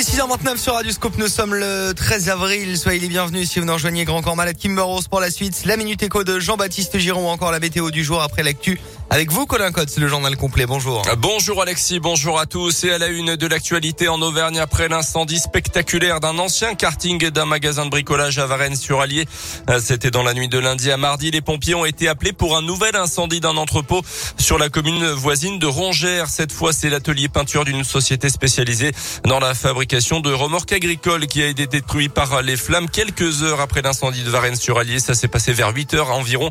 est 6h29 sur Radio Scope. Nous sommes le 13 avril. Soyez les bienvenus si vous nous rejoignez Grand Corps Malade Kimber pour la suite. La Minute Éco de Jean-Baptiste Giron ou encore la météo du jour après l'actu avec vous, Colin Cotte, c'est le journal complet. Bonjour. Bonjour Alexis, bonjour à tous. Et à la une de l'actualité en Auvergne après l'incendie spectaculaire d'un ancien karting d'un magasin de bricolage à Varennes-sur-Allier. C'était dans la nuit de lundi à mardi. Les pompiers ont été appelés pour un nouvel incendie d'un entrepôt sur la commune voisine de Rongères. Cette fois, c'est l'atelier peinture d'une société spécialisée dans la fabrication de remorques agricoles qui a été détruit par les flammes quelques heures après l'incendie de Varennes-sur-Allier. Ça s'est passé vers 8 heures environ.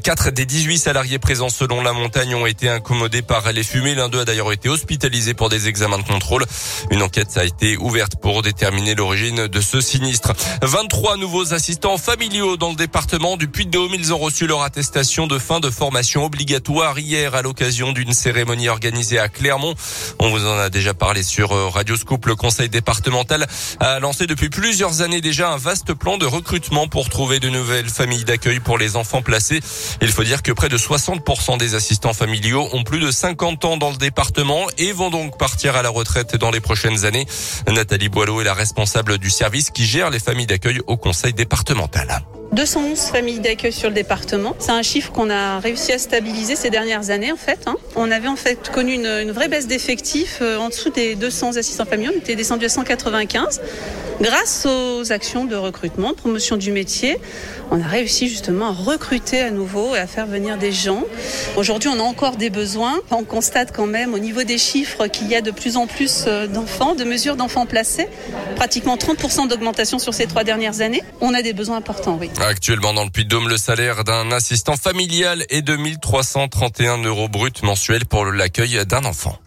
4 des 18 salariés présents selon la montagne ont été incommodés par les fumées. L'un d'eux a d'ailleurs été hospitalisé pour des examens de contrôle. Une enquête a été ouverte pour déterminer l'origine de ce sinistre. 23 nouveaux assistants familiaux dans le département du Puy-de-Dôme. Ils ont reçu leur attestation de fin de formation obligatoire hier à l'occasion d'une cérémonie organisée à Clermont. On vous en a déjà parlé sur Radio Scoop. Le conseil départemental a lancé depuis plusieurs années déjà un vaste plan de recrutement pour trouver de nouvelles familles d'accueil pour les enfants placés. Il faut dire que près de 60% des assistants assistants familiaux ont plus de 50 ans dans le département et vont donc partir à la retraite dans les prochaines années. Nathalie Boileau est la responsable du service qui gère les familles d'accueil au conseil départemental. 211 familles d'accueil sur le département. C'est un chiffre qu'on a réussi à stabiliser ces dernières années en fait. Hein. On avait en fait connu une, vraie baisse d'effectifs euh, en dessous des 200 assistants familiaux. On était descendu à 195. Grâce aux actions de recrutement, promotion du métier, on a réussi justement à recruter à nouveau et à faire venir des gens. Aujourd'hui, on a encore des besoins. On constate quand même au niveau des chiffres qu'il y a de plus en plus euh, d'enfants, de mesures d'enfants placés. Pratiquement 30% d'augmentation sur ces trois dernières années. On a des besoins importants, oui. Actuellement, dans le Puy-de-Dôme, le salaire d'un assistant familial est de 1331 euros brut mensuels pour l'accueil d'un enfant.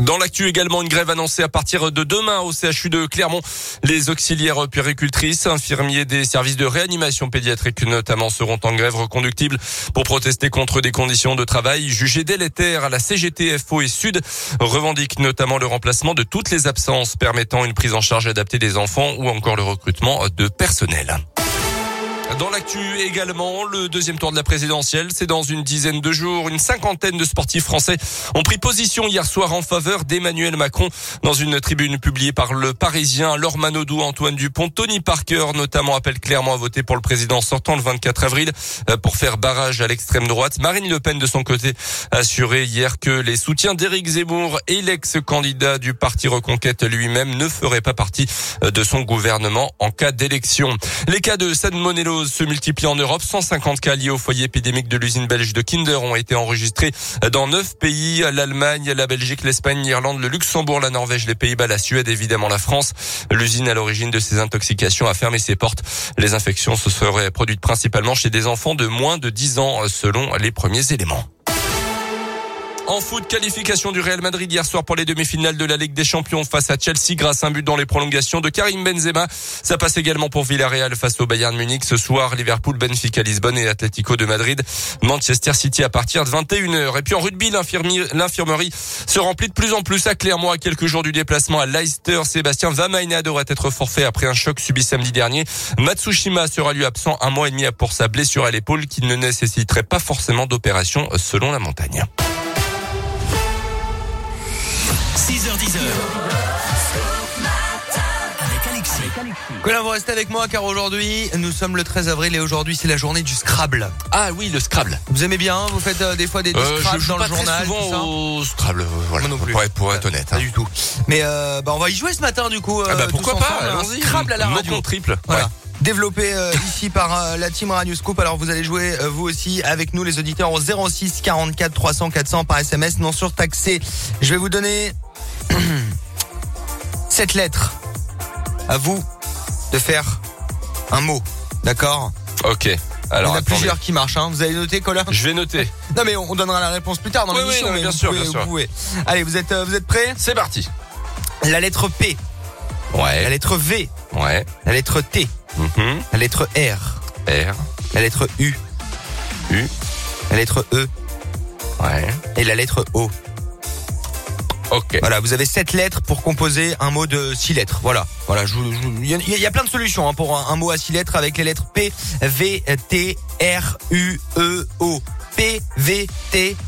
Dans l'actu également, une grève annoncée à partir de demain au CHU de Clermont. Les auxiliaires puéricultrices, infirmiers des services de réanimation pédiatrique notamment seront en grève reconductible pour protester contre des conditions de travail jugées délétères la CGT, FO et Sud revendiquent notamment le remplacement de toutes les absences permettant une prise en charge adaptée des enfants ou encore le recrutement de personnel. Dans l'actu également, le deuxième tour de la présidentielle, c'est dans une dizaine de jours. Une cinquantaine de sportifs français ont pris position hier soir en faveur d'Emmanuel Macron dans une tribune publiée par le Parisien. Laure Manodou, Antoine Dupont, Tony Parker notamment appellent clairement à voter pour le président sortant le 24 avril euh, pour faire barrage à l'extrême droite. Marine Le Pen de son côté a assuré hier que les soutiens d'Éric Zemmour et l'ex-candidat du parti Reconquête lui-même ne feraient pas partie euh, de son gouvernement en cas d'élection. Les cas de San Monello se multiplient en Europe. 150 cas liés au foyer épidémique de l'usine belge de Kinder ont été enregistrés dans neuf pays l'Allemagne, la Belgique, l'Espagne, l'Irlande, le Luxembourg, la Norvège, les Pays-Bas, la Suède, évidemment la France. L'usine à l'origine de ces intoxications a fermé ses portes. Les infections se seraient produites principalement chez des enfants de moins de 10 ans selon les premiers éléments. En foot, qualification du Real Madrid hier soir pour les demi-finales de la Ligue des Champions face à Chelsea grâce à un but dans les prolongations de Karim Benzema. Ça passe également pour Villarreal face au Bayern Munich ce soir. Liverpool, Benfica, Lisbonne et Atlético de Madrid. Manchester City à partir de 21h. Et puis en rugby, l'infirmerie se remplit de plus en plus à Clermont quelques jours du déplacement à Leicester. Sébastien Vamaina devrait être forfait après un choc subi samedi dernier. Matsushima sera lui absent un mois et demi pour sa blessure à l'épaule qui ne nécessiterait pas forcément d'opération selon la montagne. 6h10. Avec Alexis. Colin, vous restez avec moi car aujourd'hui, nous sommes le 13 avril et aujourd'hui, c'est la journée du Scrabble. Ah oui, le Scrabble. Vous aimez bien Vous faites euh, des fois des, des Euh, Scrabble je joue dans pas le très journal tout ça souvent au Scrabble, euh, voilà. Moi non plus. Pour être, pour être honnête. Pas hein. du tout. Mais euh, bah, on va y jouer ce matin du coup. Ah bah euh, pourquoi tous pas ensemble, un Allons-y. Scrabble à la radio. mon triple. Voilà. Ouais. Développé euh, ici par euh, la team Radio Scoop. Alors vous allez jouer euh, vous aussi avec nous les auditeurs au 06 44 300 400 par SMS non surtaxé. Je vais vous donner cette lettre. À vous de faire un mot. D'accord? Ok. Il y Alors en a attendez. plusieurs qui marchent. Hein. Vous allez noter Colin? Je vais noter. Non mais on on donnera la réponse plus tard dans Oui, l'émission. oui, non, mais mais bien sûr, pouvez, bien vous sûr. pouvez. Allez, vous êtes, euh, vous êtes prêts? C'est parti. La lettre P, la Ouais. lettre V, Ouais. la lettre T, Mhm. la lettre R, R. la lettre U, U. la lettre E Ouais. et la lettre O. Voilà, vous avez sept lettres pour composer un mot de six lettres. Voilà, voilà. je Il y, a- plein de solutions hein, pour un, un mot à six lettres avec les lettres P, V, T, R, U, E, O. P-V-T-R-U-E-O.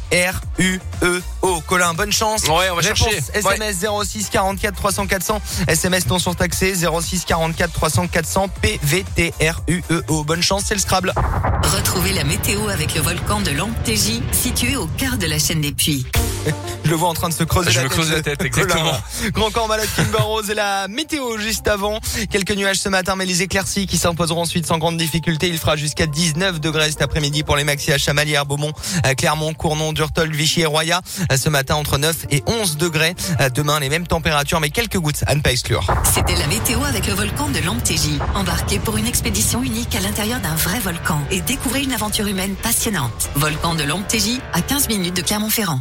Colin, bonne chance. Ouais, on va Réponse chercher. Ouais. SMS 06 44 300 400. SMS non surtaxé 06 44 300 400. P-V-T-R-U-E-O. Bonne chance, c'est le Scrabble. Retrouvez la météo avec le volcan de l'Amptégie, situé au cœur de la chaîne des puits. Je le vois en train de se creuser Je la me tête. creuse la tête, exactement. Grand corps malade Kimber Rose et la météo juste avant. Quelques nuages ce matin, mais les éclaircies qui s'imposeront ensuite sans grande difficulté. Il fera jusqu'à 19 degrés cet après-midi pour les maxi à Chamalières, Beaumont, à Clermont, Cournon, Durtol, Vichy et Roya. Ce matin, entre 9 et 11 degrés. Demain, les mêmes températures, mais quelques gouttes à ne pas exclure. C'était la météo avec le volcan de l'Amptégie. Embarquez pour une expédition unique à l'intérieur d'un vrai volcan et découvrez une aventure humaine passionnante. Volcan de l'Amptégie, à 15 minutes de Clermont-Ferrand.